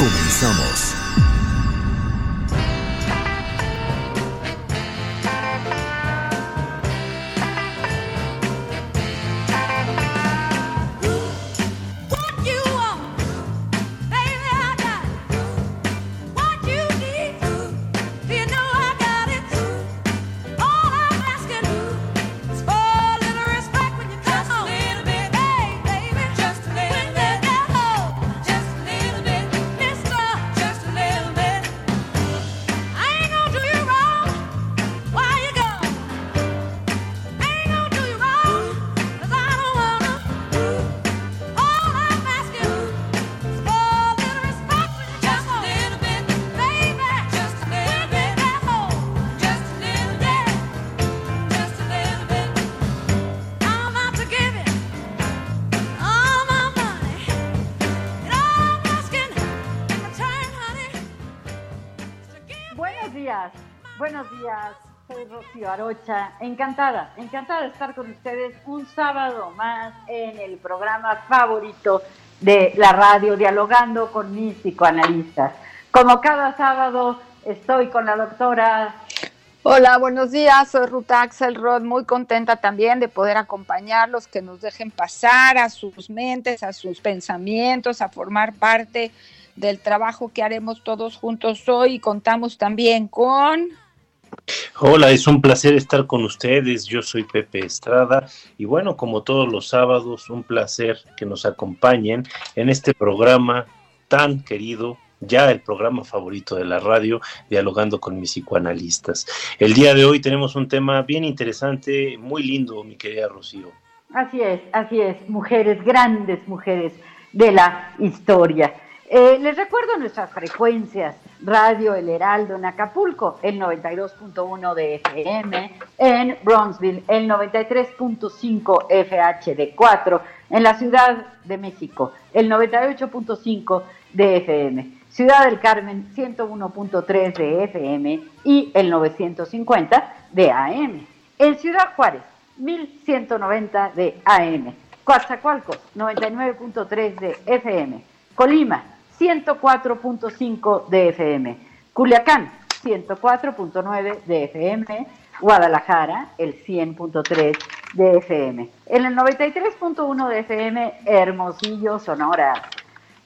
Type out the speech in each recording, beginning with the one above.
Comenzamos. Encantada, encantada de estar con ustedes un sábado más en el programa favorito de la radio, dialogando con mis psicoanalistas. Como cada sábado, estoy con la doctora Hola, buenos días. Soy Ruth Axelrod, muy contenta también de poder acompañarlos, que nos dejen pasar a sus mentes, a sus pensamientos, a formar parte del trabajo que haremos todos juntos hoy. Contamos también con Hola, es un placer estar con ustedes. Yo soy Pepe Estrada y bueno, como todos los sábados, un placer que nos acompañen en este programa tan querido, ya el programa favorito de la radio, dialogando con mis psicoanalistas. El día de hoy tenemos un tema bien interesante, muy lindo, mi querida Rocío. Así es, así es, mujeres, grandes mujeres de la historia. Eh, les recuerdo nuestras frecuencias, Radio El Heraldo en Acapulco, el 92.1 de FM, en Bronzeville, el 93.5 FHD4, en la Ciudad de México, el 98.5 de FM, Ciudad del Carmen, 101.3 de FM y el 950 de AM. En Ciudad Juárez, 1190 de AM. Coatzacoalcos, 99.3 de FM. Colima, 104.5 de FM. Culiacán, 104.9 de FM. Guadalajara, el 100.3 de FM. En el 93.1 de FM, Hermosillo, Sonora.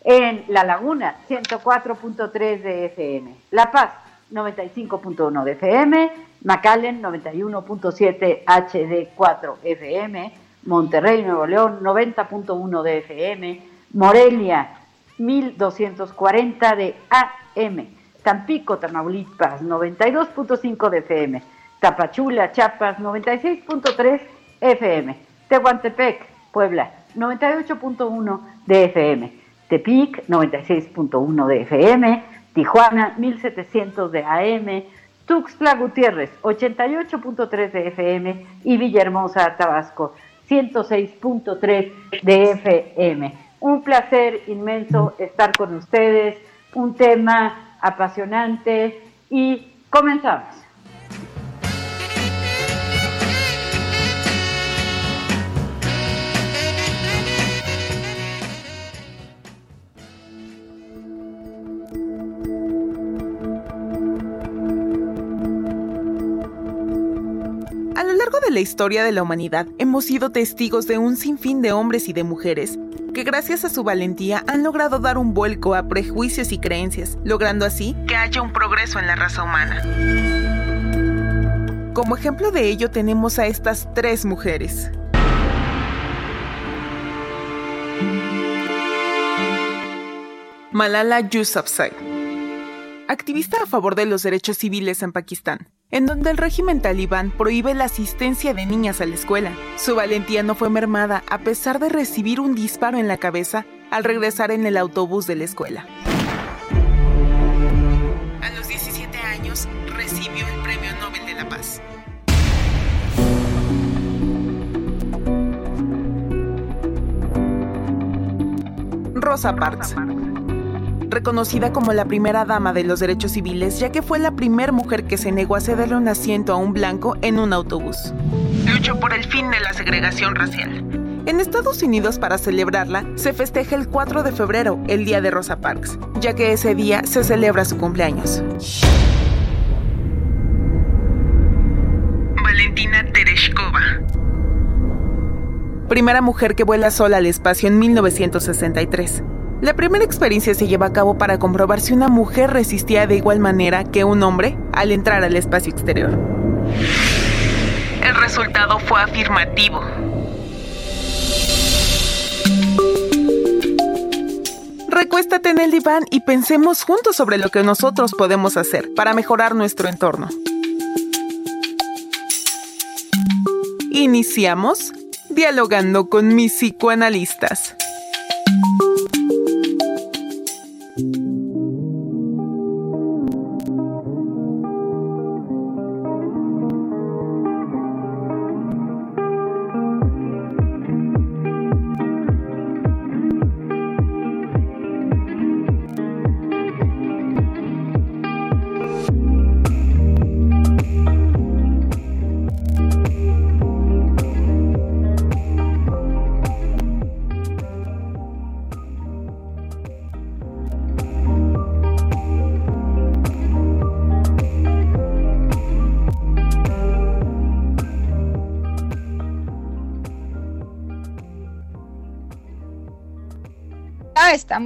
En La Laguna, 104.3 de FM. La Paz, 95.1 de FM. McAllen, 91.7 HD4 FM. Monterrey, Nuevo León, 90.1 de FM. Morelia, 1240 de AM. Tampico, Tamaulipas, 92.5 de FM. Tapachula, Chiapas, 96.3 FM. Tehuantepec, Puebla, 98.1 de FM. Tepic, 96.1 de FM. Tijuana, 1700 de AM. Tuxtla Gutiérrez, 88.3 de FM. Y Villahermosa, Tabasco, 106.3 de FM. Un placer inmenso estar con ustedes, un tema apasionante y comenzamos. la historia de la humanidad hemos sido testigos de un sinfín de hombres y de mujeres gracias a su valentía han logrado dar un vuelco a prejuicios y creencias, logrando así que haya un progreso en la raza humana. Como ejemplo de ello tenemos a estas tres mujeres. Malala Yousafzai, activista a favor de los derechos civiles en Pakistán, en donde el régimen talibán prohíbe la asistencia de niñas a la escuela. Su valentía no fue mermada a pesar de recibir un disparo en la cabeza al regresar en el autobús de la escuela. A los 17 años recibió el Premio Nobel de la Paz. Rosa Parks reconocida como la primera dama de los derechos civiles, ya que fue la primera mujer que se negó a cederle un asiento a un blanco en un autobús. Luchó por el fin de la segregación racial. En Estados Unidos, para celebrarla, se festeja el 4 de febrero, el Día de Rosa Parks, ya que ese día se celebra su cumpleaños. Valentina Tereshkova. Primera mujer que vuela sola al espacio en 1963. La primera experiencia se lleva a cabo para comprobar si una mujer resistía de igual manera que un hombre al entrar al espacio exterior. El resultado fue afirmativo. Recuéstate en el diván y pensemos juntos sobre lo que nosotros podemos hacer para mejorar nuestro entorno. Iniciamos dialogando con mis psicoanalistas.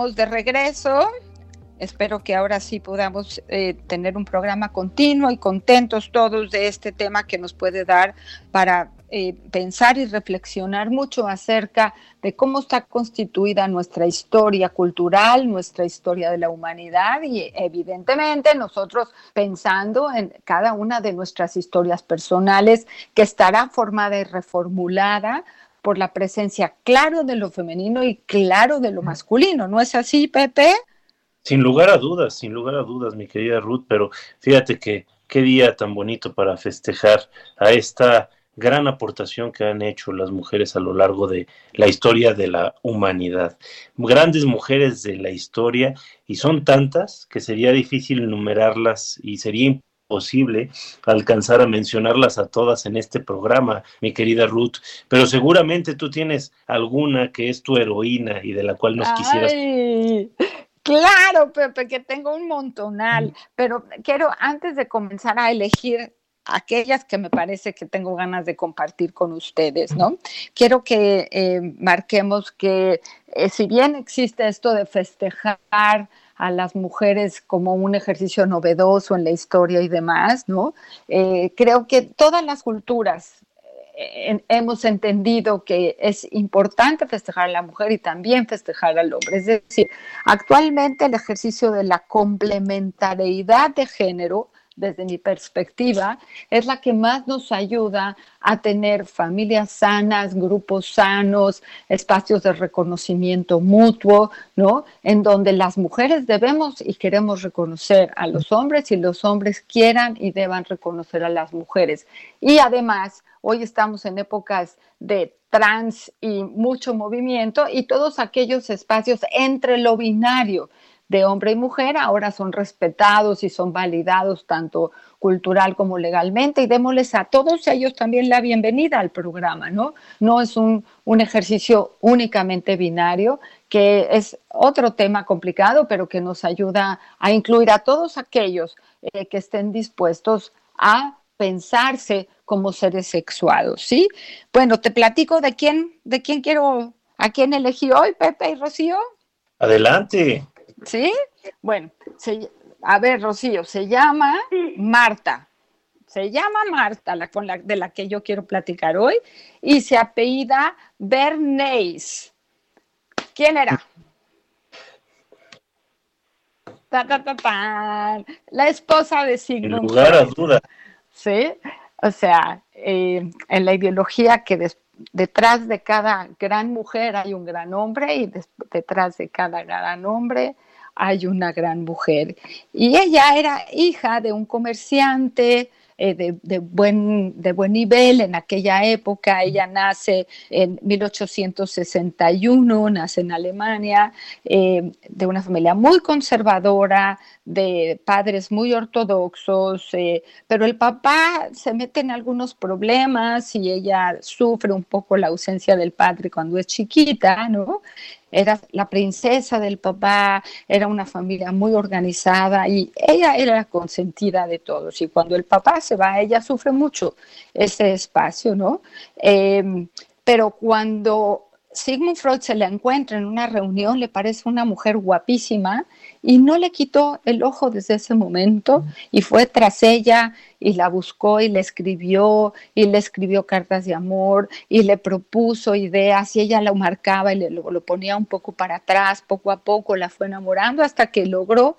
De regreso. Espero que ahora sí podamos eh, tener un programa continuo y contentos todos de este tema que nos puede dar para eh, pensar y reflexionar mucho acerca de cómo está constituida nuestra historia cultural, nuestra historia de la humanidad y evidentemente nosotros pensando en cada una de nuestras historias personales que estará formada y reformulada por la presencia claro de lo femenino y claro de lo masculino. ¿No es así, Pepe? Sin lugar a dudas, sin lugar a dudas, mi querida Ruth, pero fíjate que qué día tan bonito para festejar a esta gran aportación que han hecho las mujeres a lo largo de la historia de la humanidad. Grandes mujeres de la historia y son tantas que sería difícil enumerarlas y sería posible alcanzar a mencionarlas a todas en este programa, mi querida Ruth, pero seguramente tú tienes alguna que es tu heroína y de la cual nos quisieras. Claro, Pepe, que tengo un montonal, pero quiero antes de comenzar a elegir aquellas que me parece que tengo ganas de compartir con ustedes, ¿no? Quiero que eh, marquemos que eh, si bien existe esto de festejar a las mujeres como un ejercicio novedoso en la historia y demás, ¿no? Eh, creo que todas las culturas eh, hemos entendido que es importante festejar a la mujer y también festejar al hombre. Es decir, actualmente el ejercicio de la complementariedad de género desde mi perspectiva, es la que más nos ayuda a tener familias sanas, grupos sanos, espacios de reconocimiento mutuo, ¿no? En donde las mujeres debemos y queremos reconocer a los hombres y los hombres quieran y deban reconocer a las mujeres. Y además, hoy estamos en épocas de trans y mucho movimiento y todos aquellos espacios entre lo binario de hombre y mujer ahora son respetados y son validados tanto cultural como legalmente y démosles a todos ellos también la bienvenida al programa, ¿no? No es un, un ejercicio únicamente binario, que es otro tema complicado, pero que nos ayuda a incluir a todos aquellos eh, que estén dispuestos a pensarse como seres sexuados, ¿sí? Bueno, te platico de quién, de quién quiero, a quién elegí hoy, Pepe y Rocío. Adelante. ¿Sí? Bueno, se- a ver, Rocío, se llama Sí. Marta. Se llama Marta, la, con la, de la que yo quiero platicar hoy, y se apellida Bernays. ¿Quién era? Ta, ta, ta. La esposa de Sigmund lugar a duda. ¿sí? O sea, eh, en la ideología que des- detrás de cada gran mujer hay un gran hombre y des- detrás de cada gran hombre hay una gran mujer. Y ella era hija de un comerciante eh, de, buen, de buen nivel en aquella época. Ella nace en 1861, nace en Alemania, eh, de una familia muy conservadora, de padres muy ortodoxos, eh, pero el papá se mete en algunos problemas y ella sufre un poco la ausencia del padre cuando es chiquita, ¿no? Era la princesa del papá, era una familia muy organizada y ella era la consentida de todos. Y cuando el papá se va, ella sufre mucho ese espacio, ¿no? Eh, pero cuando Sigmund Freud se la encuentra en una reunión, le parece una mujer guapísima y no le quitó el ojo desde ese momento y fue tras ella y la buscó y le escribió y le escribió cartas de amor y le propuso ideas y ella lo marcaba y le, lo, lo ponía un poco para atrás, poco a poco la fue enamorando hasta que logró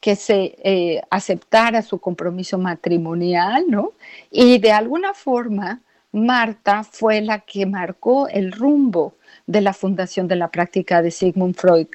que se eh, aceptara su compromiso matrimonial, ¿no? Y de alguna forma, Marta fue la que marcó el rumbo de la fundación de la práctica de Sigmund Freud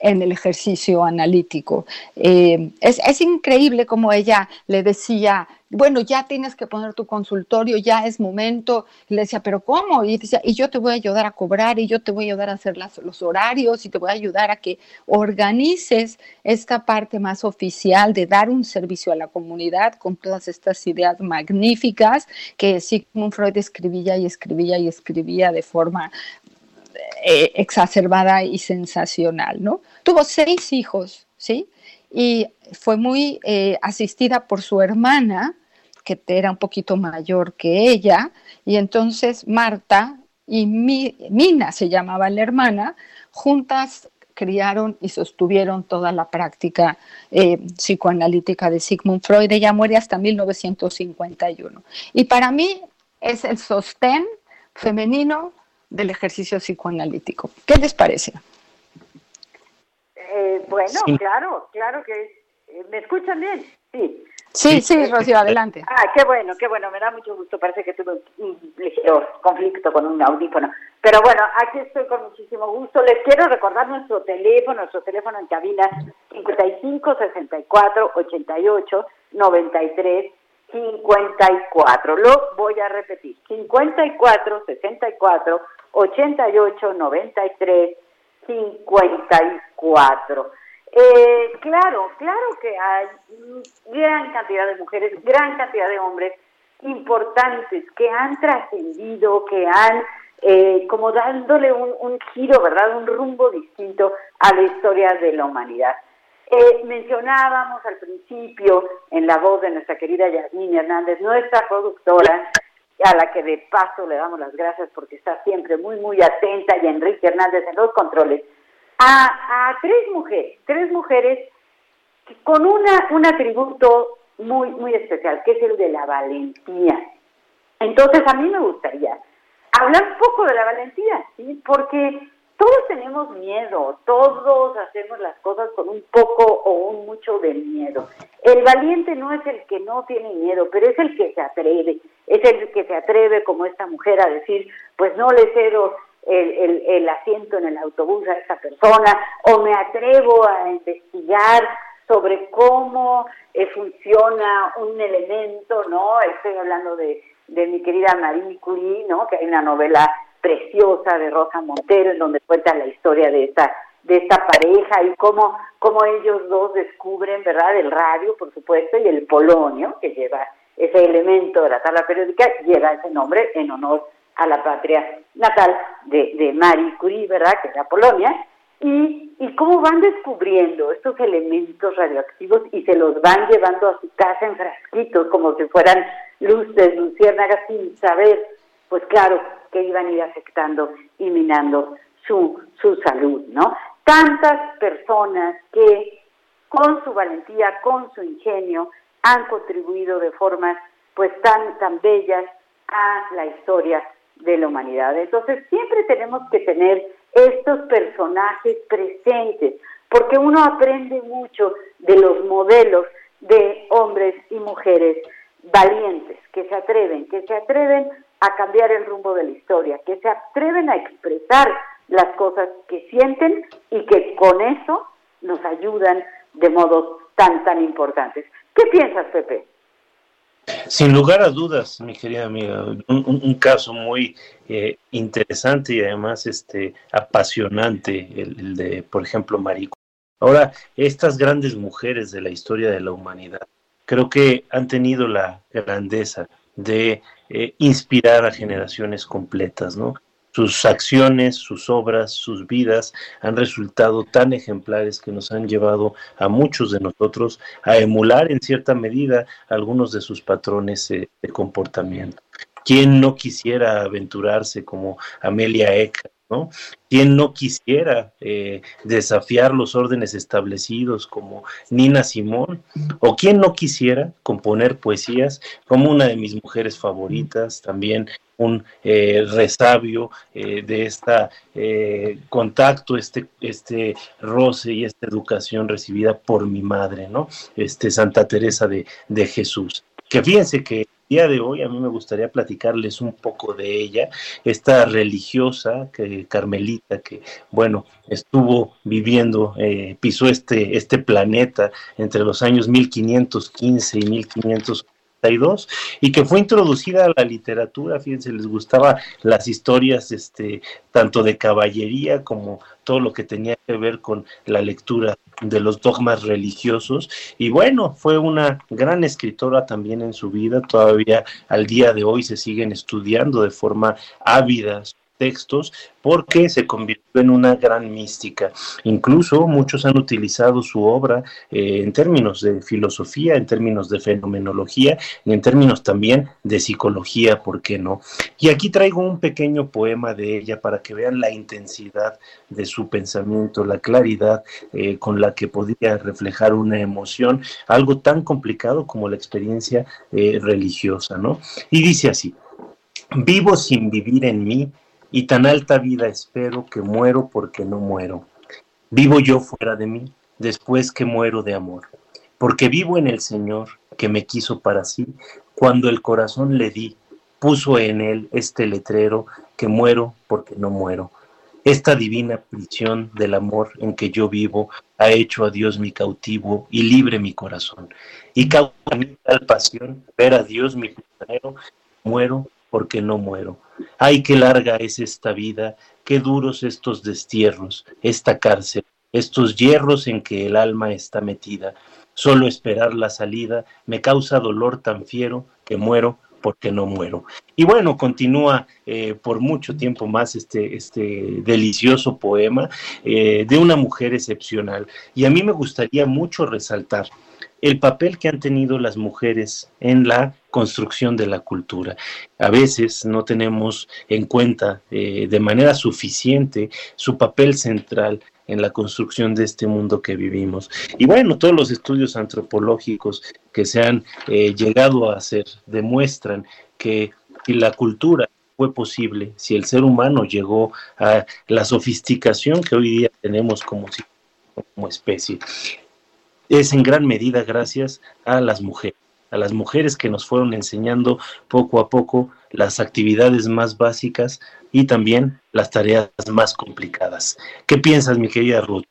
en el ejercicio analítico. Eh, es, es, increíble como ella le decía, bueno, ya tienes que poner tu consultorio, ya es momento. Le decía, pero ¿cómo? Y decía, y yo te voy a ayudar a cobrar, y yo te voy a ayudar a hacer las, los horarios, y te voy a ayudar a que organices esta parte más oficial de dar un servicio a la comunidad con todas estas ideas magníficas que Sigmund Freud escribía y escribía y escribía de forma eh, exacerbada y sensacional, ¿no? Tuvo seis hijos, ¿sí? Y fue muy eh, asistida por su hermana, que era un poquito mayor que ella, y entonces Marta y Mi, Mina se llamaba la hermana, juntas criaron y sostuvieron toda la práctica eh, psicoanalítica de Sigmund Freud. Ella muere hasta 1951. Y para mí es el sostén femenino del ejercicio psicoanalítico. ¿Qué les parece? Eh, bueno, Sí. claro, claro que eh, me escuchan bien. Sí. Sí, sí, Rocío, adelante. Ah, qué bueno, qué bueno, me da mucho gusto. Parece que tuve un, un ligero conflicto con un audífono. Pero bueno, aquí estoy con muchísimo gusto. Les quiero recordar nuestro teléfono, nuestro teléfono en cabina 55 64 88 93 54. Lo voy a repetir. 54 64 88 93 54. Eh, claro, claro que hay gran cantidad de mujeres, gran cantidad de hombres importantes que han trascendido, que han eh, como dándole un, un, giro, ¿verdad? Un rumbo distinto a la historia de la humanidad. Eh, mencionábamos al principio en la voz de nuestra querida Yasmín Hernández, nuestra productora, a la que de paso le damos las gracias porque está siempre muy, muy atenta, y Enrique Hernández en los controles, a, a tres mujeres, tres mujeres con una, un atributo muy, muy especial, que es el de la valentía. Entonces, a mí me gustaría hablar un poco de la valentía, ¿sí? Porque todos tenemos miedo, todos hacemos las cosas con un poco o un mucho de miedo. El valiente no es el que no tiene miedo, pero es el que se atreve, es el que se atreve como esta mujer a decir, pues no le cedo el, asiento en el autobús a esta persona, o me atrevo a investigar sobre cómo eh, funciona un elemento, ¿no? Estoy hablando de, de mi querida Marie Curie, ¿no? Que hay una novela preciosa de Rosa Montero en donde cuenta la historia de esta de esta pareja y cómo, cómo ellos dos descubren, ¿verdad? El radio, por supuesto, y el polonio, que lleva ese elemento de la tabla periódica, lleva ese nombre en honor a la patria natal de, de Marie Curie, ¿verdad? Que era Polonia, y y cómo van descubriendo estos elementos radioactivos y se los van llevando a su casa en frasquitos como si fueran luces, luciérnagas sin saber, pues claro, que iban a ir afectando y minando su, su salud, ¿no? Tantas personas que con su valentía, con su ingenio, han contribuido de formas pues tan, tan bellas a la historia de la humanidad. Entonces siempre tenemos que tener estos personajes presentes, porque uno aprende mucho de los modelos de hombres y mujeres valientes, que se atreven, que se atreven a cambiar el rumbo de la historia, que se atreven a expresar las cosas que sienten y que con eso nos ayudan de modos tan, tan importantes. ¿Qué piensas, Pepe? Sin lugar a dudas, mi querida amiga, un, caso muy eh, interesante y además este apasionante, el, el de, por ejemplo, Marico. Ahora, estas grandes mujeres de la historia de la humanidad, creo que han tenido la grandeza de eh, inspirar a generaciones completas, ¿no? Sus acciones, sus obras, sus vidas han resultado tan ejemplares que nos han llevado a muchos de nosotros a emular en cierta medida algunos de sus patrones eh, de comportamiento. ¿Quién no quisiera aventurarse como Amelia Eck, ¿no? ¿Quién no quisiera eh, desafiar los órdenes establecidos como Nina Simón? ¿O quién no quisiera componer poesías como una de mis mujeres favoritas, también un eh, resabio eh, de este contacto, este, este roce y esta educación recibida por mi madre, ¿no? Este Santa Teresa de, de Jesús. Que fíjense que día de hoy a mí me gustaría platicarles un poco de ella, esta religiosa que, carmelita que, bueno, estuvo viviendo, eh, pisó este, este planeta entre los años 1515 y 1500 y que fue introducida a la literatura, fíjense, les gustaba las historias este tanto de caballería como todo lo que tenía que ver con la lectura de los dogmas religiosos. Y bueno, fue una gran escritora también en su vida, todavía al día de hoy se siguen estudiando de forma ávida textos porque se convirtió en una gran mística. Incluso muchos han utilizado su obra eh, en términos de filosofía, en términos de fenomenología y en términos también de psicología, ¿por qué no? Y aquí traigo un pequeño poema de ella para que vean la intensidad de su pensamiento, la claridad eh, con la que podía reflejar una emoción, algo tan complicado como la experiencia eh, religiosa, ¿no? Y dice así, vivo sin vivir en mí y tan alta vida espero que muero porque no muero. Vivo yo fuera de mí, después que muero de amor, porque vivo en el Señor que me quiso para sí, cuando el corazón le di, puso en él este letrero que muero porque no muero. Esta divina prisión del amor en que yo vivo ha hecho a Dios mi cautivo y libre mi corazón. Y causa mi tal pasión ver a Dios mi prisionero, muero porque no muero. Ay, qué larga es esta vida, qué duros estos destierros, esta cárcel, estos hierros en que el alma está metida. Solo esperar la salida me causa dolor tan fiero que muero porque no muero. Y bueno, continúa eh, por mucho tiempo más este, este delicioso poema eh, de una mujer excepcional. Y a mí me gustaría mucho resaltar el papel que han tenido las mujeres en la construcción de la cultura. A veces no tenemos en cuenta eh, de manera suficiente su papel central en la construcción de este mundo que vivimos. Y bueno, todos los estudios antropológicos que se han eh, llegado a hacer demuestran que la cultura fue posible, si el ser humano llegó a la sofisticación que hoy día tenemos como especie, es en gran medida gracias a las mujeres, a las mujeres que nos fueron enseñando poco a poco las actividades más básicas y también las tareas más complicadas. ¿Qué piensas, mi querida Ruth?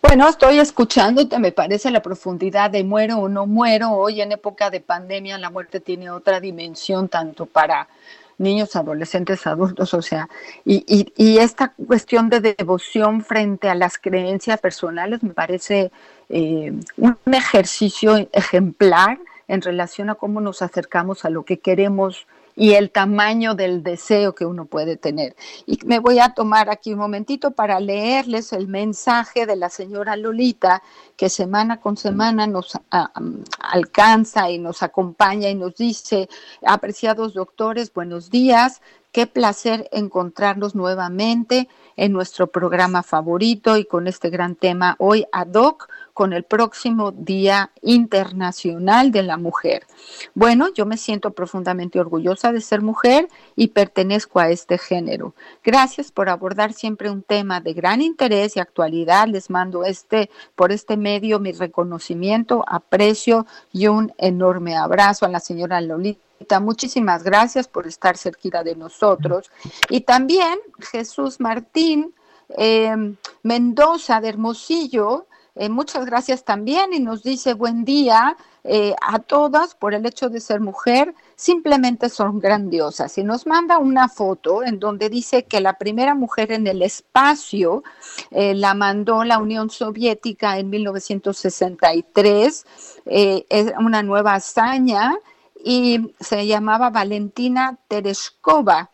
Bueno, estoy escuchándote, me parece la profundidad de muero o no muero. Hoy en época de pandemia la muerte tiene otra dimensión, tanto para niños, adolescentes, adultos, o sea, y, y, y esta cuestión de devoción frente a las creencias personales me parece eh, un ejercicio ejemplar en relación a cómo nos acercamos a lo que queremos y el tamaño del deseo que uno puede tener. Y me voy a tomar aquí un momentito para leerles el mensaje de la señora Lolita, que semana con semana nos a, alcanza y nos acompaña y nos dice, apreciados doctores, buenos días, qué placer encontrarnos nuevamente en nuestro programa favorito y con este gran tema hoy ad hoc con el próximo Día Internacional de la Mujer. Bueno, yo me siento profundamente orgullosa de ser mujer y pertenezco a este género. Gracias por abordar siempre un tema de gran interés y actualidad. Les mando este por este medio mi reconocimiento, aprecio y un enorme abrazo a la señora Lolita. Muchísimas gracias por estar cerquita de nosotros. Y también Jesús Martín eh, Mendoza de Hermosillo eh, muchas gracias también y nos dice buen día eh, a todas por el hecho de ser mujer, simplemente son grandiosas. Y nos manda una foto en donde dice que la primera mujer en el espacio eh, la mandó la Unión Soviética en 1963, es una nueva hazaña y se llamaba Valentina Tereshkova.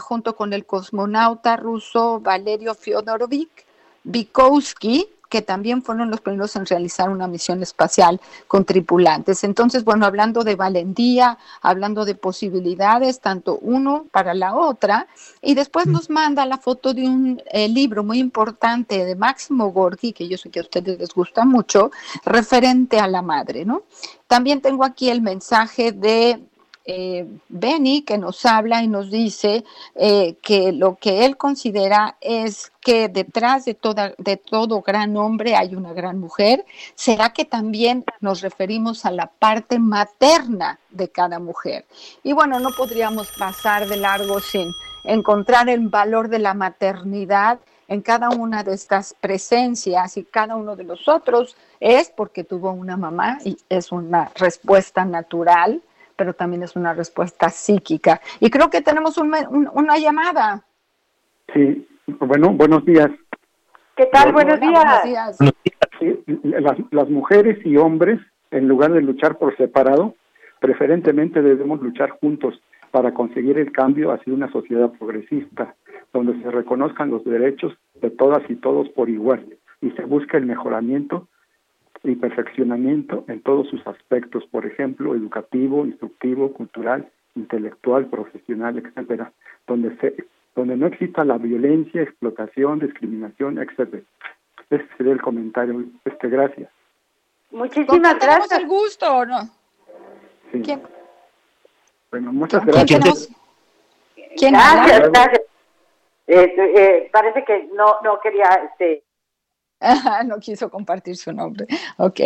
junto con el cosmonauta ruso Valerio Fyodorovich Vygotsky, que también fueron los primeros en realizar una misión espacial con tripulantes. Entonces, bueno, hablando de valentía, hablando de posibilidades, tanto uno para la otra, y después mm. nos manda la foto de un eh, libro muy importante de Máximo Gorki, que yo sé que a ustedes les gusta mucho, referente a la madre, ¿no? También tengo aquí el mensaje de eh, Benny que nos habla y nos dice eh, que lo que él considera es que detrás de, de todo gran hombre hay una gran mujer. ¿Será que también nos referimos a la parte materna de cada mujer? Y bueno, no podríamos pasar de largo sin encontrar el valor de la maternidad en cada una de estas presencias y cada uno de los otros es porque tuvo una mamá y es una respuesta natural pero también es una respuesta psíquica. Y creo que tenemos una llamada. Sí, bueno, buenos días. ¿Qué tal? buenos, días. las, las mujeres y hombres, en lugar de luchar por separado, preferentemente debemos luchar juntos para conseguir el cambio hacia una sociedad progresista, donde se reconozcan los derechos de todas y todos por igual y se busque el mejoramiento y perfeccionamiento en todos sus aspectos, por ejemplo, educativo, instructivo, cultural, intelectual, profesional, etcétera, donde se donde no exista la violencia, explotación, discriminación, etcétera. Ese sería el comentario. Este, gracias. Muchísimas gracias. el gusto, ¿no? Sí. Bueno, muchas gracias. ¿Quién gracias, gracias. Este, eh, parece que no no quería este no quiso compartir su nombre. Ok.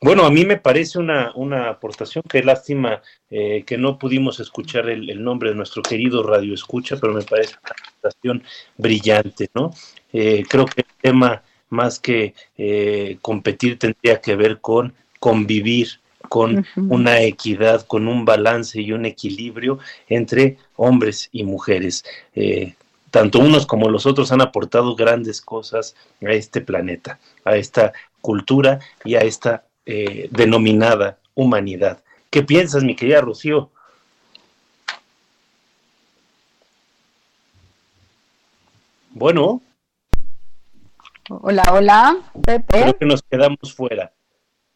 Bueno, a mí me parece una, una aportación, qué lástima eh, que no pudimos escuchar el, nombre de nuestro querido Radio Escucha, pero me parece una aportación brillante, ¿no? Eh, creo que el tema más que eh, competir tendría que ver con convivir, con una equidad, con un balance y un equilibrio entre hombres y mujeres tanto unos como los otros han aportado grandes cosas a este planeta, a esta cultura y a esta eh, denominada humanidad. ¿Qué piensas, mi querida Rocío? Bueno. Hola, hola, Pepe. Creo que nos quedamos fuera.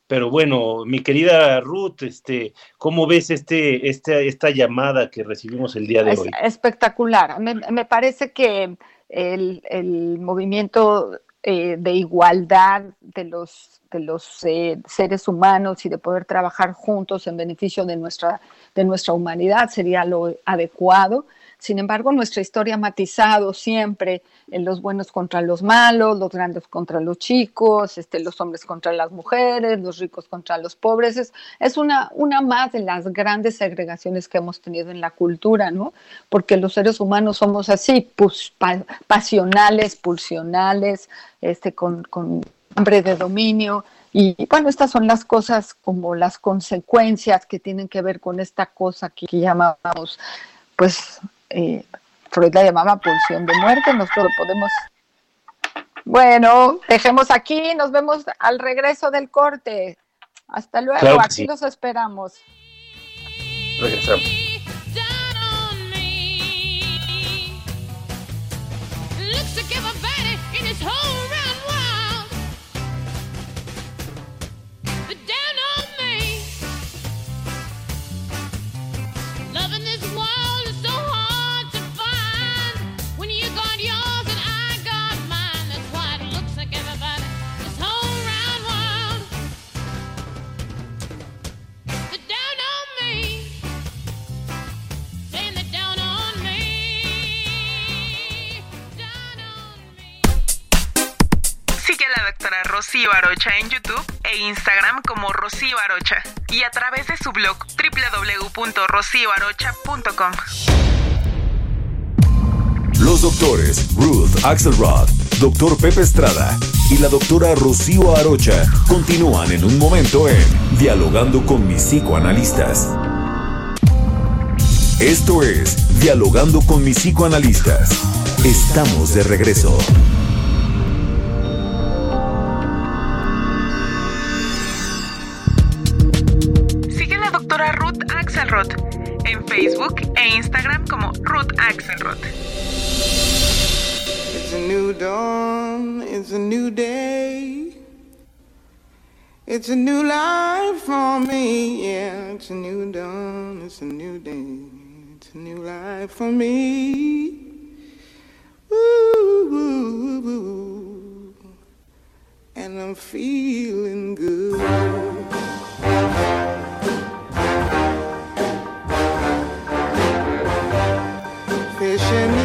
Pero bueno, mi querida Ruth, este, ¿cómo ves este, este, esta llamada que recibimos el día de hoy? Espectacular. Me, parece que el, movimiento eh, de igualdad de los, de los eh, seres humanos y de poder trabajar juntos en beneficio de nuestra, de nuestra humanidad sería lo adecuado. Sin embargo, nuestra historia ha matizado siempre en los buenos contra los malos, los grandes contra los chicos, este, los hombres contra las mujeres, los ricos contra los pobres. Es, es una, una más de las grandes segregaciones que hemos tenido en la cultura, ¿no? Porque los seres humanos somos así, pues, pasionales, pulsionales, este, con, con hambre de dominio. Y bueno, estas son las cosas como las consecuencias que tienen que ver con esta cosa que llamamos, pues, eh, Freud la llamaba pulsión de muerte, nosotros podemos... Bueno, dejemos aquí, nos vemos al regreso del corte. Hasta luego, aquí los esperamos. Regresamos. Rocío Arocha en YouTube e Instagram como Rocío Arocha y a través de su blog www.rocioarocha.com. Los doctores Ruth Axelrod, doctor Pepe Estrada y la doctora Rocío Arocha continúan en un momento en Dialogando con mis psicoanalistas. Esto es Dialogando con mis psicoanalistas. Estamos de regreso. Facebook e Instagram como Ruth Axelrod. It's a new dawn, it's a new day. It's a new life for me, yeah. It's a new dawn, it's a new day. It's a new life for me. Ooh, ooh, ooh. And I'm feeling good.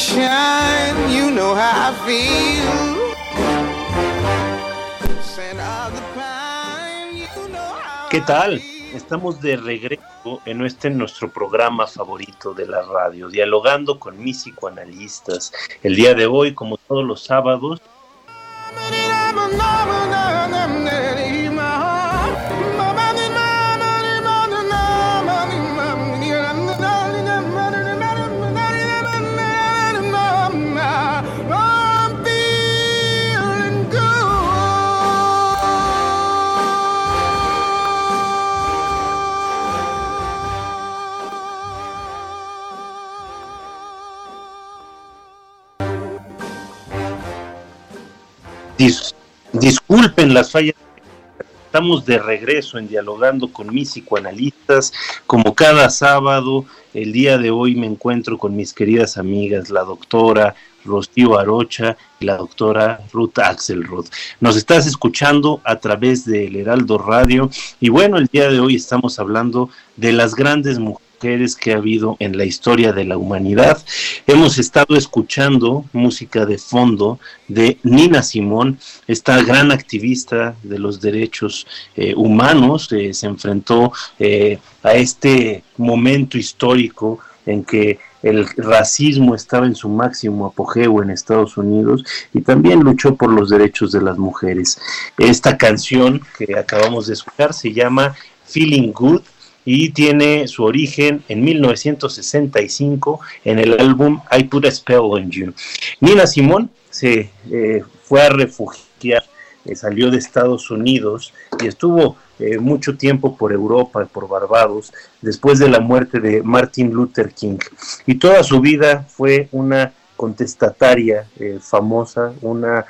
shine, you know how I feel. ¿Qué tal? Estamos de regreso en este nuestro programa favorito de la radio, dialogando con mis psicoanalistas. El día de hoy, como todos los sábados, dis- disculpen las fallas. Estamos de regreso en dialogando con mis psicoanalistas, como cada sábado. El día de hoy me encuentro con mis queridas amigas, la doctora Rocío Arocha y la doctora Ruth Axelrod. Nos estás escuchando a través del Heraldo Radio y bueno, el día de hoy estamos hablando de las grandes mujeres que ha habido en la historia de la humanidad. Hemos estado escuchando música de fondo de Nina Simón, esta gran activista de los derechos eh, humanos, eh, se enfrentó eh, a este momento histórico en que el racismo estaba en su máximo apogeo en Estados Unidos y también luchó por los derechos de las mujeres. Esta canción que acabamos de escuchar se llama Feeling Good y tiene su origen en 1965 en el álbum I Put a Spell on You. Nina Simón se eh, fue a refugiar, eh, salió de Estados Unidos y estuvo eh, mucho tiempo por Europa, por Barbados, después de la muerte de Martin Luther King. Y toda su vida fue una contestataria eh, famosa, una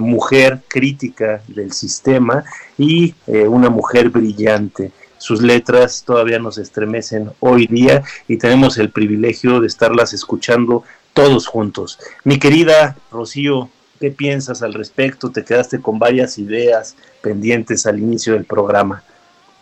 mujer crítica del sistema y una mujer brillante. Sus letras todavía nos estremecen hoy día y tenemos el privilegio de estarlas escuchando todos juntos. Mi querida Rocío, ¿qué piensas al respecto? Te quedaste con varias ideas pendientes al inicio del programa.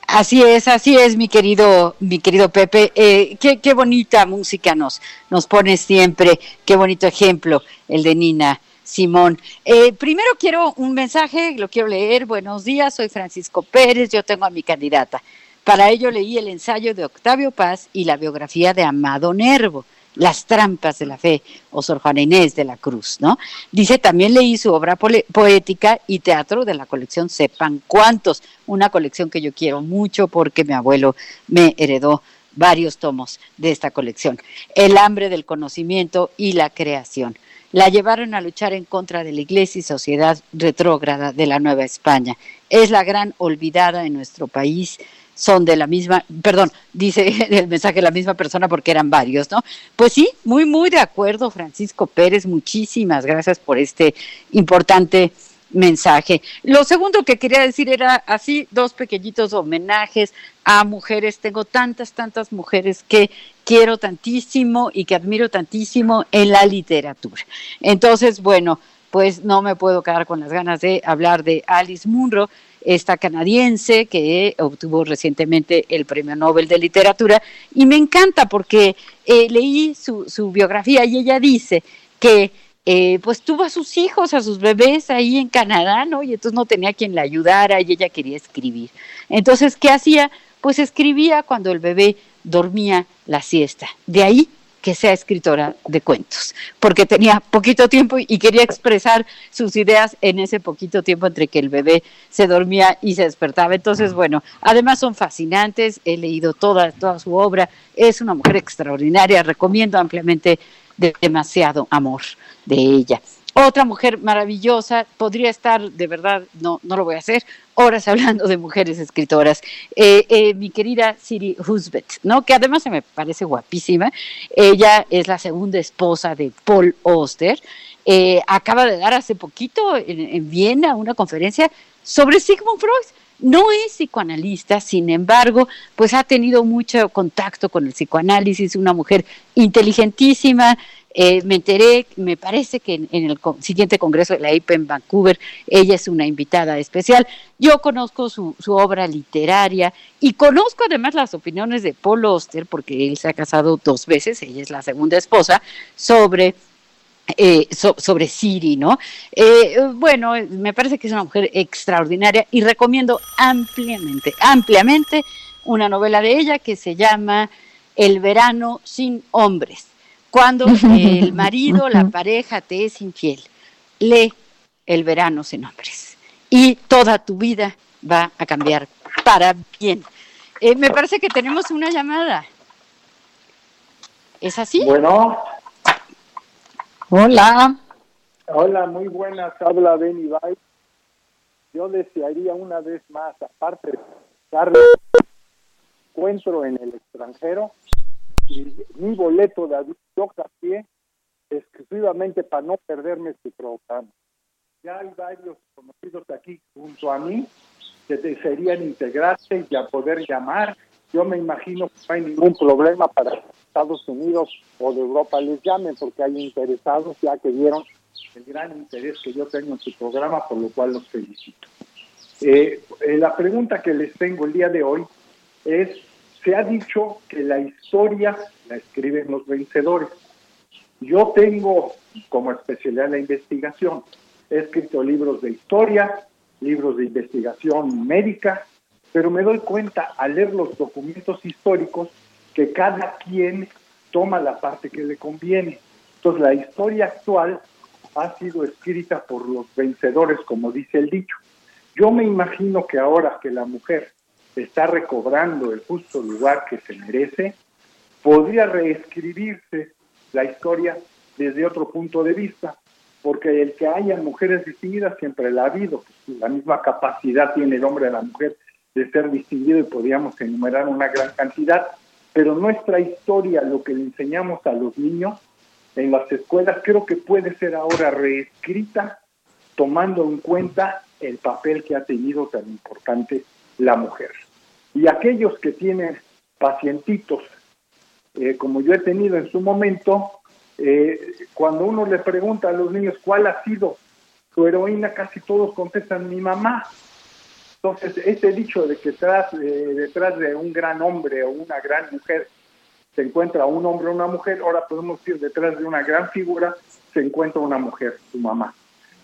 Así es, así es, mi querido, mi querido Pepe. Eh, qué, qué bonita música nos, nos pones siempre, qué bonito ejemplo el de Nina Simón. Eh, primero quiero un mensaje, lo quiero leer. Buenos días, soy Francisco Pérez, yo tengo a mi candidata. Para ello leí el ensayo de Octavio Paz y la biografía de Amado Nervo. Las trampas de la fe, o Sor Juana Inés de la Cruz, ¿no? Dice, también leí su obra poética y teatro de la colección Sepan Cuántos, una colección que yo quiero mucho porque mi abuelo me heredó varios tomos de esta colección. El hambre del conocimiento y la creación. La llevaron a luchar en contra de la iglesia y sociedad retrógrada de la Nueva España. Es la gran olvidada en nuestro país son de la misma, perdón, dice el mensaje la misma persona porque eran varios, ¿no? Pues sí, muy, muy de acuerdo, Francisco Pérez, muchísimas gracias por este importante mensaje. Lo segundo que quería decir era así, dos pequeñitos homenajes a mujeres. Tengo tantas, tantas mujeres que quiero tantísimo y que admiro tantísimo en la literatura. Entonces, bueno, pues no me puedo quedar con las ganas de hablar de Alice Munro, esta canadiense que obtuvo recientemente el Premio Nobel de Literatura, y me encanta porque eh, leí su, su biografía y ella dice que eh, pues tuvo a sus hijos, a sus bebés ahí en Canadá, ¿no? Y entonces no tenía quien la ayudara y ella quería escribir. Entonces, ¿qué hacía? Pues escribía cuando el bebé dormía la siesta. De ahí que sea escritora de cuentos, porque tenía poquito tiempo y quería expresar sus ideas en ese poquito tiempo entre que el bebé se dormía y se despertaba. Entonces, bueno, además son fascinantes, he leído toda, toda su obra, es una mujer extraordinaria, recomiendo ampliamente de demasiado amor de ella. Otra mujer maravillosa, podría estar, de verdad, no, no lo voy a hacer, horas hablando de mujeres escritoras. Eh, eh, mi querida Siri Husbeth, ¿no? que además se me parece guapísima. Ella es la segunda esposa de Paul Oster. Eh, acaba de dar hace poquito en, en Viena una conferencia sobre Sigmund Freud no es psicoanalista, sin embargo, pues ha tenido mucho contacto con el psicoanálisis, una mujer inteligentísima. Eh, me enteré, me parece que en, el siguiente congreso de la IP en Vancouver, ella es una invitada especial. Yo conozco su, su obra literaria y conozco además las opiniones de Paul Oster, porque él se ha casado dos veces, ella es la segunda esposa, sobre eh, so- sobre Siri, ¿no? Eh, bueno, me parece que es una mujer extraordinaria y recomiendo ampliamente, ampliamente una novela de ella que se llama El verano sin hombres. Cuando el marido, la pareja te es infiel, lee El verano sin hombres y toda tu vida va a cambiar para bien. Eh, me parece que tenemos una llamada. ¿Es así? Bueno, Hola. hola, muy buenas, habla Benny Bay. Yo desearía una vez más, aparte de darle encuentro en el extranjero, y mi boleto de avión yo cambié exclusivamente para no perderme este programa. Ya hay varios conocidos aquí junto a mí que desearían integrarse y a poder llamar. Yo me imagino que no hay ningún problema para Estados Unidos o de Europa les llamen porque hay interesados ya que vieron el gran interés que yo tengo en su programa, por lo cual los felicito. Eh, eh, la pregunta que les tengo el día de hoy es, se ha dicho que la historia la escriben los vencedores. Yo tengo como especialidad la investigación. He escrito libros de historia, libros de investigación médica, pero me doy cuenta al leer los documentos históricos que cada quien toma la parte que le conviene. Entonces la historia actual ha sido escrita por los vencedores, como dice el dicho. Yo me imagino que ahora que la mujer está recobrando el justo lugar que se merece, podría reescribirse la historia desde otro punto de vista, porque el que haya mujeres distinguidas siempre la ha habido, la misma capacidad tiene el hombre y la mujer de ser distinguido y podríamos enumerar una gran cantidad, pero nuestra historia, lo que le enseñamos a los niños, en las escuelas creo que puede ser ahora reescrita tomando en cuenta el papel que ha tenido tan importante la mujer. Y aquellos que tienen pacientitos, eh, como yo he tenido en su momento, eh, cuando uno le pregunta a los niños cuál ha sido su heroína, casi todos contestan mi mamá. Entonces, este dicho de que eh, detrás de un gran hombre o una gran mujer se encuentra un hombre o una mujer, ahora podemos decir detrás de una gran figura se encuentra una mujer, su mamá.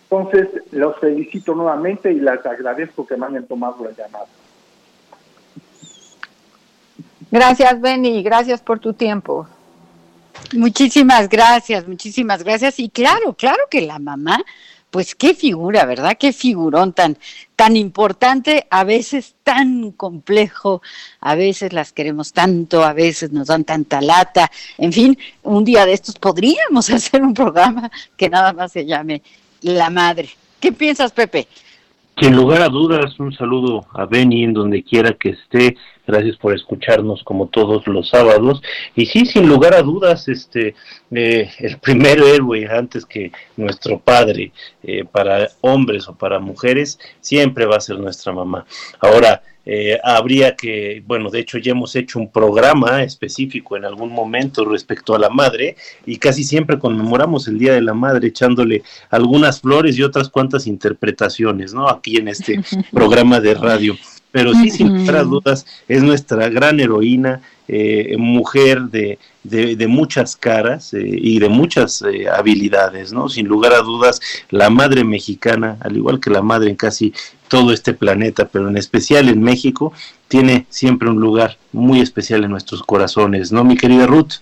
Entonces, los felicito nuevamente y les agradezco que me hayan tomado la llamada. Gracias, Benny, gracias por tu tiempo. Muchísimas gracias, muchísimas gracias. Y claro, claro que la mamá, pues qué figura, ¿verdad? Qué figurón tan, tan importante, a veces tan complejo, a veces las queremos tanto, a veces nos dan tanta lata. En fin, un día de estos podríamos hacer un programa que nada más se llame La Madre. ¿Qué piensas, Pepe? Sin lugar a dudas, un saludo a Benny en donde quiera que esté. Gracias por escucharnos como todos los sábados. Y sí, sin lugar a dudas, este, eh, el primer héroe antes que nuestro padre eh, para hombres o para mujeres siempre va a ser nuestra mamá. Ahora, eh, habría que, bueno, de hecho ya hemos hecho un programa específico en algún momento respecto a la madre y casi siempre conmemoramos el Día de la Madre echándole algunas flores y otras cuantas interpretaciones, ¿no? Aquí en este programa de radio. Pero sí, sin lugar a dudas, es nuestra gran heroína, eh, mujer de, de, de muchas caras eh, y de muchas eh, habilidades, ¿no? Sin lugar a dudas, la madre mexicana, al igual que la madre en casi todo este planeta, pero en especial en México, tiene siempre un lugar muy especial en nuestros corazones, ¿no, mi querida Ruth?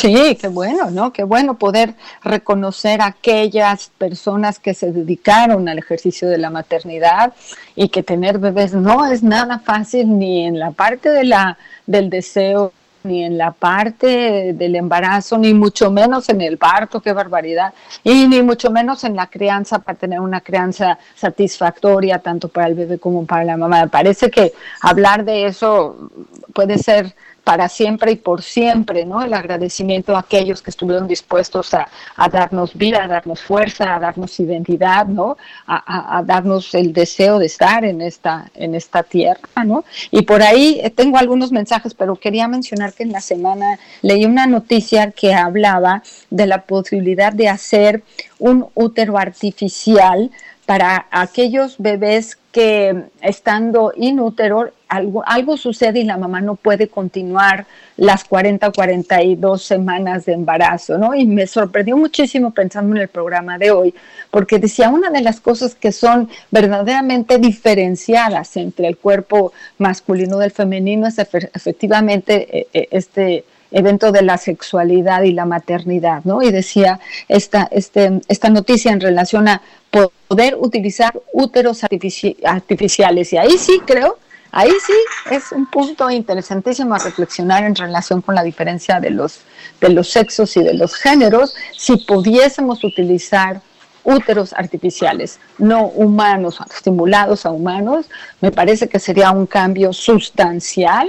Sí, qué bueno, ¿no? Qué bueno poder reconocer a aquellas personas que se dedicaron al ejercicio de la maternidad y que tener bebés no es nada fácil ni en la parte de la del deseo ni en la parte del embarazo, ni mucho menos en el parto, qué barbaridad, y ni mucho menos en la crianza para tener una crianza satisfactoria tanto para el bebé como para la mamá. Parece que hablar de eso puede ser para siempre y por siempre, ¿no? El agradecimiento a aquellos que estuvieron dispuestos a, darnos vida, a darnos fuerza, a darnos identidad, ¿no? A, a- darnos el deseo de estar en esta, en esta tierra, ¿no? Y por ahí eh, tengo algunos mensajes, pero quería mencionar que en la semana leí una noticia que hablaba de la posibilidad de hacer un útero artificial para aquellos bebés que estando in útero algo, algo sucede y la mamá no puede continuar las 40 o 42 semanas de embarazo, ¿no? Y me sorprendió muchísimo pensando en el programa de hoy, porque decía una de las cosas que son verdaderamente diferenciadas entre el cuerpo masculino del femenino es efe- efectivamente eh, eh, este evento de la sexualidad y la maternidad, ¿no? Y decía esta, este, esta noticia en relación a poder utilizar úteros artifici- artificiales. Y ahí sí creo, ahí sí es un punto interesantísimo a reflexionar en relación con la diferencia de los, de los sexos y de los géneros, si pudiésemos utilizar úteros artificiales, no humanos, estimulados a humanos, me parece que sería un cambio sustancial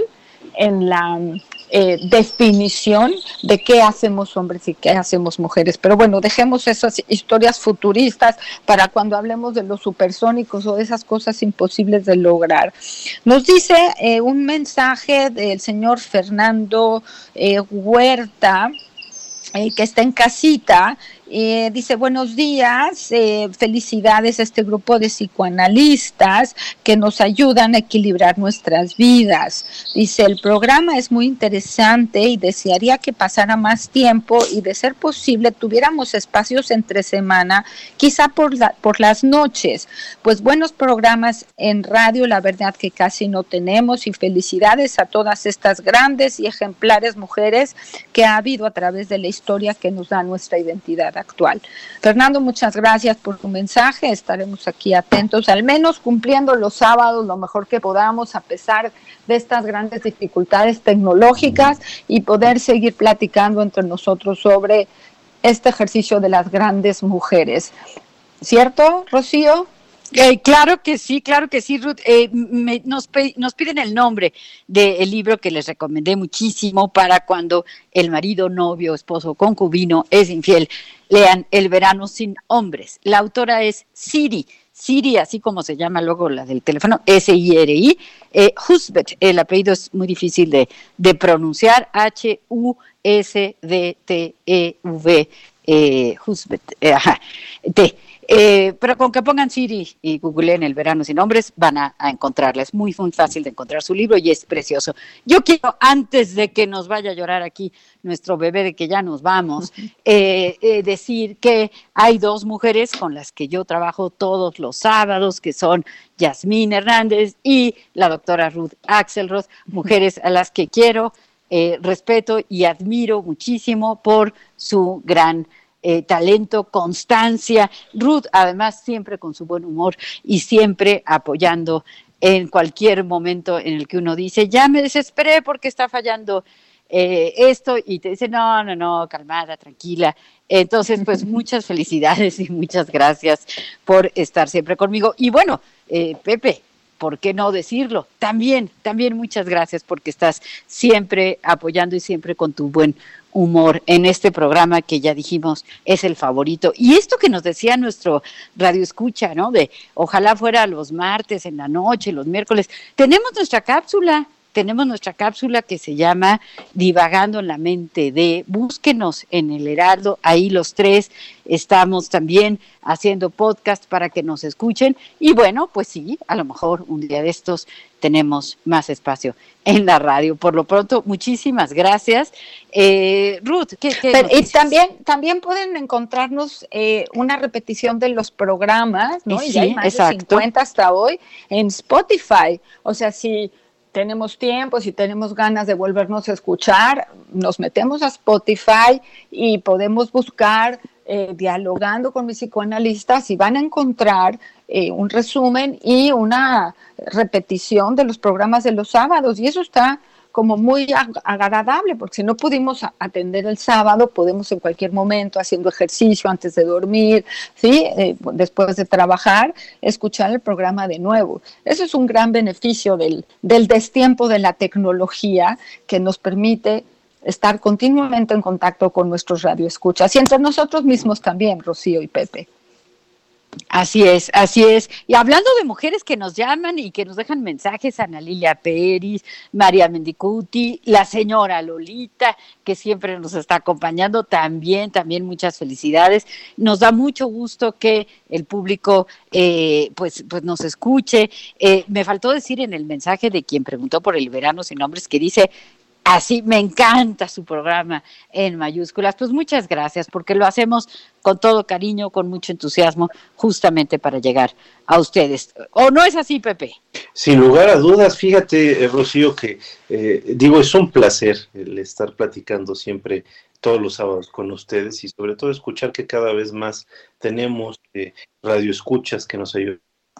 en la eh, definición de qué hacemos hombres y qué hacemos mujeres. Pero bueno, dejemos esas historias futuristas para cuando hablemos de los supersónicos o de esas cosas imposibles de lograr. Nos dice eh, un mensaje del señor Fernando eh, Huerta, que está en casita, eh, dice buenos días, eh, felicidades a este grupo de psicoanalistas que nos ayudan a equilibrar nuestras vidas. Dice el programa es muy interesante y desearía que pasara más tiempo y de ser posible tuviéramos espacios entre semana, quizá por, la- por las noches, pues buenos programas en radio, la verdad que casi no tenemos y felicidades a todas estas grandes y ejemplares mujeres que ha habido a través de la historia que nos da nuestra identidad actual. Fernando, muchas gracias por tu mensaje. Estaremos aquí atentos, al menos cumpliendo los sábados lo mejor que podamos, a pesar de estas grandes dificultades tecnológicas y poder seguir platicando entre nosotros sobre este ejercicio de las grandes mujeres. ¿Cierto, Rocío? Eh, claro que sí, claro que sí, Ruth. Eh, me- nos, nos piden el nombre del libro que les recomendé muchísimo para cuando el marido, novio, esposo, concubino es infiel. Lean El verano sin hombres. La autora es Siri. Siri, así como se llama luego la del teléfono, S-I-R-I. Eh, el apellido es muy difícil de, de pronunciar. H-U-S-D-T-E-V. Eh, Husbet, eh, ajá, T. Eh, pero con que pongan Siri y googleen el verano sin hombres, van a, a encontrarla. Es muy, muy fácil de encontrar su libro y es precioso. Yo quiero, antes de que nos vaya a llorar aquí nuestro bebé de que ya nos vamos, eh, eh, decir que hay dos mujeres con las que yo trabajo todos los sábados, que son Yasmín Hernández y la doctora Ruth Axelrod, mujeres a las que quiero, respeto y admiro muchísimo por su gran eh, talento, constancia. Ruth, además, siempre con su buen humor y siempre apoyando en cualquier momento en el que uno dice, ya me desesperé porque está fallando eh, esto y te dice, no, no, no, calmada, tranquila. Entonces, pues muchas felicidades y muchas gracias por estar siempre conmigo. Y bueno, eh, Pepe, ¿por qué no decirlo? También, también muchas gracias porque estás siempre apoyando y siempre con tu buen humor en este programa que ya dijimos es el favorito. Y esto que nos decía nuestro radio escucha, ¿no? De ojalá fuera los martes en la noche, los miércoles. Tenemos nuestra cápsula, tenemos nuestra cápsula que se llama Divagando en la mente de, búsquenos en el Heraldo, ahí los tres estamos también haciendo podcast para que nos escuchen y bueno, pues sí, a lo mejor un día de estos tenemos más espacio en la radio. Por lo pronto, muchísimas gracias. Eh, Ruth, ¿qué, qué Pero- y también, también pueden encontrarnos eh, una repetición de los programas, ¿no? Y Y ya hay sí, más de exacto. 50 hasta hoy en Spotify. O sea, si tenemos tiempo, si tenemos ganas de volvernos a escuchar, nos metemos a Spotify y podemos buscar eh, dialogando con mis psicoanalistas y van a encontrar eh, un resumen y una repetición de los programas de los sábados. Y eso está como muy ag- agradable, porque si no pudimos atender el sábado, podemos en cualquier momento, haciendo ejercicio antes de dormir, ¿sí? Eh, después de trabajar, escuchar el programa de nuevo. Eso es un gran beneficio del, del destiempo de la tecnología que nos permite estar continuamente en contacto con nuestros radioescuchas y entre nosotros mismos también, Rocío y Pepe. Así es, así es. Y hablando de mujeres que nos llaman y que nos dejan mensajes, Ana Lilia Peris, María Mendicuti, la señora Lolita, que siempre nos está acompañando, también, también muchas felicidades. Nos da mucho gusto que el público eh, pues, pues nos escuche. Eh, me faltó decir en el mensaje de quien preguntó por el verano sin nombres que dice Así, me encanta su programa en mayúsculas. Pues muchas gracias, porque lo hacemos con todo cariño, con mucho entusiasmo, justamente para llegar a ustedes. ¿O no es así, Pepe? Sin lugar a dudas, fíjate, eh, Rocío, que eh, digo, es un placer el estar platicando siempre todos los sábados con ustedes y sobre todo escuchar que cada vez más tenemos eh, radioescuchas que nos ayudan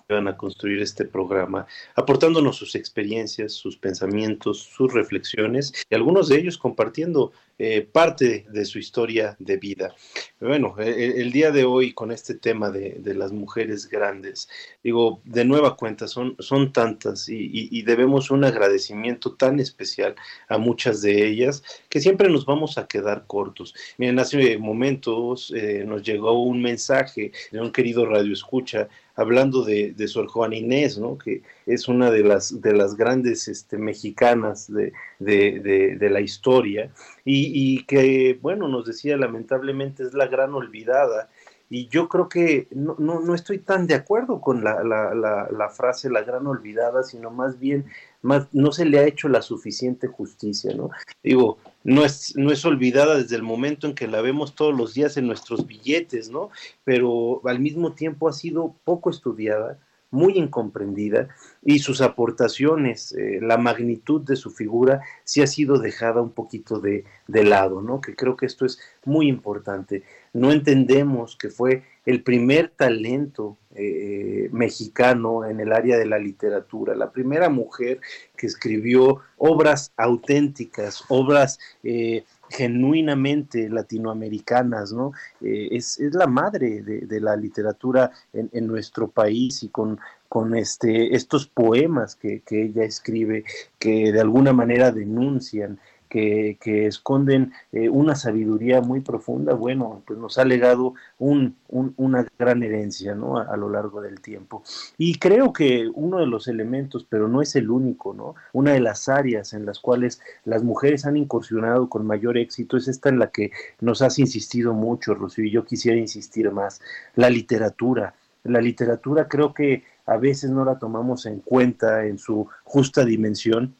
a construir este programa, aportándonos sus experiencias, sus pensamientos, sus reflexiones y algunos de ellos compartiendo eh, parte de su historia de vida. Bueno, eh, el día de hoy con este tema de, de las mujeres grandes, digo, de nueva cuenta, son, son tantas y, y- debemos un agradecimiento tan especial a muchas de ellas que siempre nos vamos a quedar cortos. Miren, hace momentos eh, nos llegó un mensaje de un querido radio escucha hablando de, de Sor Juana Inés, ¿no? que es una de las, de las grandes este, mexicanas de- de- de la historia, y, y que, bueno, nos decía lamentablemente es la gran olvidada, y yo creo que no, no, no estoy tan de acuerdo con la, la, la, la frase la gran olvidada, sino más bien más, no se le ha hecho la suficiente justicia, ¿no? Digo, no es, no es olvidada desde el momento en que la vemos todos los días en nuestros billetes, ¿no? Pero al mismo tiempo ha sido poco estudiada, muy incomprendida y sus aportaciones, eh, la magnitud de su figura sí ha sido dejada un poquito de, de lado, ¿no? Que creo que esto es muy importante. No entendemos que fue el primer talento eh, mexicano en el área de la literatura, la primera mujer que escribió obras auténticas, obras eh, genuinamente latinoamericanas, ¿no? Eh, es, es, la madre de, de la literatura en, en, nuestro país y con, con este, estos poemas que, que, ella escribe, que de alguna manera denuncian que, esconden eh, una sabiduría muy profunda, bueno, pues nos ha legado un, un, una gran herencia a, lo largo del tiempo. Y creo que uno de los elementos, pero no es el único, ¿no? una de las áreas en las cuales las mujeres han incursionado con mayor éxito es esta en la que nos has insistido mucho, Rocío, y yo quisiera insistir más, la literatura. La literatura creo que a veces no la tomamos en cuenta en su justa dimensión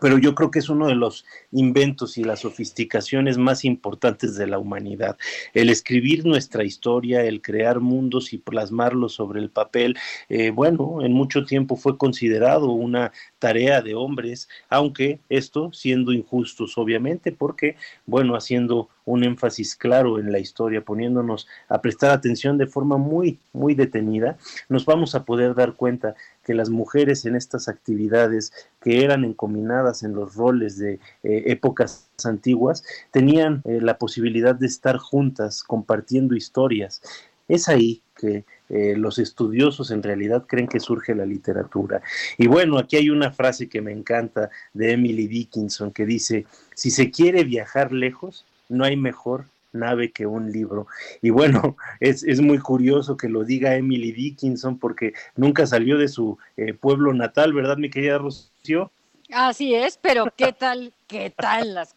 pero yo creo que es uno de los inventos y las sofisticaciones más importantes de la humanidad. El escribir nuestra historia, el crear mundos y plasmarlos sobre el papel, eh, bueno, en mucho tiempo fue considerado una tarea de hombres, aunque esto siendo injustos, obviamente, porque, bueno, haciendo un énfasis claro en la historia, poniéndonos a prestar atención de forma muy, muy detenida, nos vamos a poder dar cuenta que las mujeres en estas actividades que eran encominadas en los roles de eh, épocas antiguas tenían eh, la posibilidad de estar juntas compartiendo historias. Es ahí que eh, los estudiosos en realidad creen que surge la literatura. Y bueno, aquí hay una frase que me encanta de Emily Dickinson que dice, si se quiere viajar lejos, no hay mejor nave que un libro. Y bueno, es, es, muy curioso que lo diga Emily Dickinson porque nunca salió de su eh, pueblo natal, ¿verdad, mi querida Rocío? Así es, pero ¿qué tal, qué tal las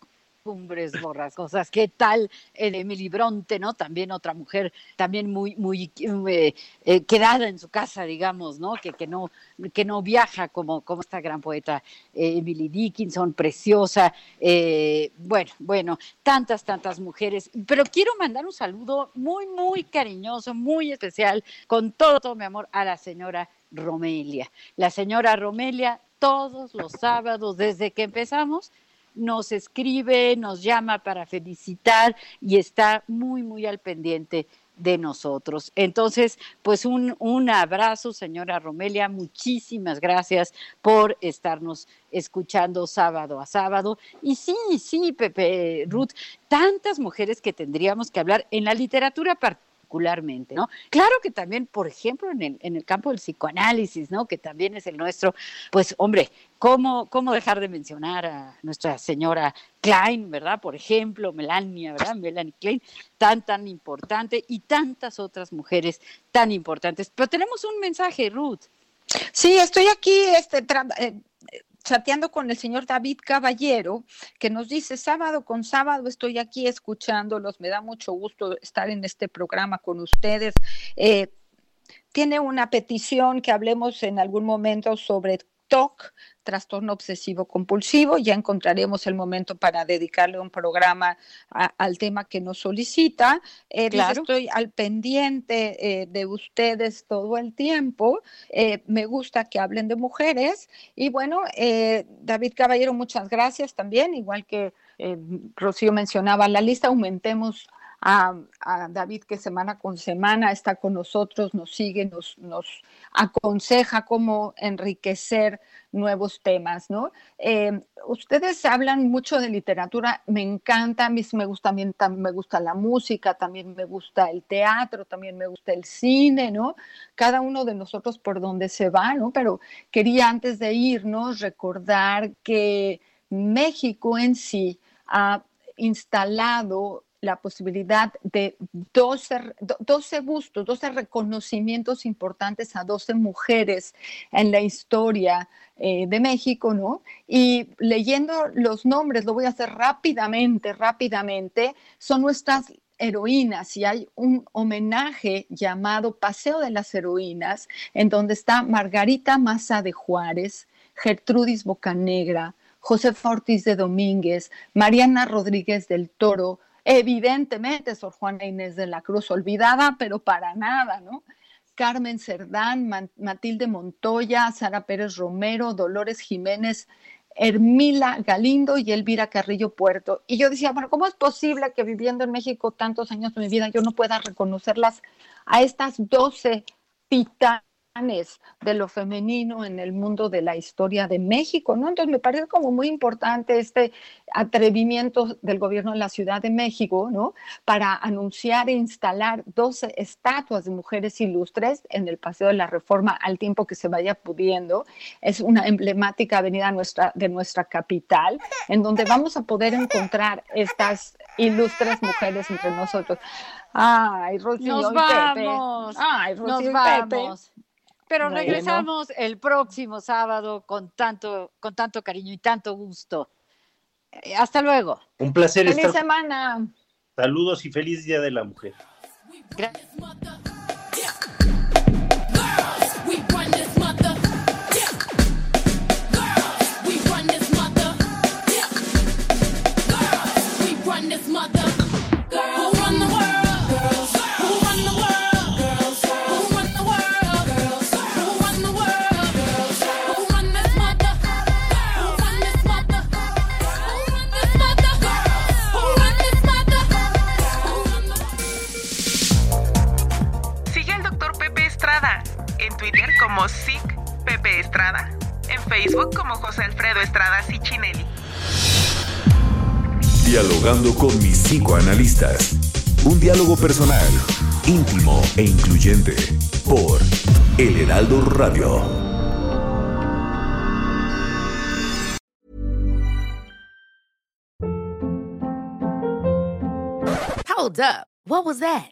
cumbres borrascosas. ¿Qué tal Emily Bronte, no? También otra mujer, también muy, muy eh, eh, quedada en su casa, digamos, ¿no? Que, que no, que no viaja como, como esta gran poeta eh, Emily Dickinson, preciosa. Bueno, bueno, tantas, tantas mujeres. Pero quiero mandar un saludo muy, muy cariñoso, muy especial, con todo, todo mi amor, a la señora Romelia. La señora Romelia, todos los sábados, desde que empezamos, nos escribe, nos llama para felicitar y está muy, muy al pendiente de nosotros. Entonces, pues un, un, abrazo, señora Romelia, muchísimas gracias por estarnos escuchando sábado a sábado. Y sí, sí, Pepe, Ruth, tantas mujeres que tendríamos que hablar en la literatura particularmente, ¿no? Claro que también, por ejemplo, en el, en el campo del psicoanálisis, ¿no? Que también es el nuestro, pues, hombre, ¿cómo, cómo dejar de mencionar a nuestra señora Klein, ¿verdad? Por ejemplo, Melania, ¿verdad? Melanie Klein, tan, tan importante, y tantas otras mujeres tan importantes. Pero tenemos un mensaje, Ruth. Sí, estoy aquí este, eh, chateando con el señor David Caballero, que nos dice, sábado con sábado estoy aquí escuchándolos, me da mucho gusto estar en este programa con ustedes. Eh, tiene una petición que hablemos en algún momento sobre TOC, trastorno obsesivo compulsivo. Ya encontraremos el momento para dedicarle un programa a, al tema que nos solicita. Eh, claro. Estoy al pendiente eh, de ustedes todo el tiempo. Eh, me gusta que hablen de mujeres. Y bueno, eh, David Caballero, muchas gracias también, igual que eh, Rocío mencionaba la lista, aumentemos a, David que semana con semana está con nosotros, nos sigue, nos, nos aconseja cómo enriquecer nuevos temas, ¿no? Eh, ustedes hablan mucho de literatura, me encanta, a mí me gusta, también, también me gusta la música, también me gusta el teatro, también me gusta el cine, ¿no? Cada uno de nosotros por donde se va, ¿no? Pero quería antes de irnos recordar que México en sí ha instalado la posibilidad de 12, 12, bustos, 12 reconocimientos importantes a 12 mujeres en la historia eh, de México, ¿no? Y leyendo los nombres, lo voy a hacer rápidamente, rápidamente, son nuestras heroínas y hay un homenaje llamado Paseo de las Heroínas, en donde está Margarita Maza de Juárez, Gertrudis Bocanegra, Josefa Ortiz de Domínguez, Mariana Rodríguez del Toro, Evidentemente, Sor Juana Inés de la Cruz, olvidada, pero para nada, ¿no? Carmen Cerdán, Matilde Montoya, Sara Pérez Romero, Dolores Jiménez, Hermila Galindo y Elvira Carrillo Puerto. Y yo decía, bueno, ¿cómo es posible que viviendo en México tantos años de mi vida yo no pueda reconocerlas a estas 12 titanes de lo femenino en el mundo de la historia de México, ¿no? Entonces me parece como muy importante este atrevimiento del gobierno de la Ciudad de México, ¿no? Para anunciar e instalar 12 estatuas de mujeres ilustres en el Paseo de la Reforma al tiempo que se vaya pudiendo. Es una emblemática avenida nuestra, de nuestra capital, en donde vamos a poder encontrar estas ilustres mujeres entre nosotros. Ay, Rocío Nos y Pepe. vamos. Ay, Nos Rocío y Pepe. Pero Bueno. regresamos el próximo sábado con tanto, con tanto cariño y tanto gusto. Eh, Hasta luego. Un placer Feliz estar. semana. Saludos y feliz Día de la Mujer. We Estrada, en Facebook como José Alfredo Estrada Cicinelli. Dialogando con mis cinco analistas. Un diálogo personal, íntimo e incluyente. Por El Heraldo Radio. Hold up. What was that?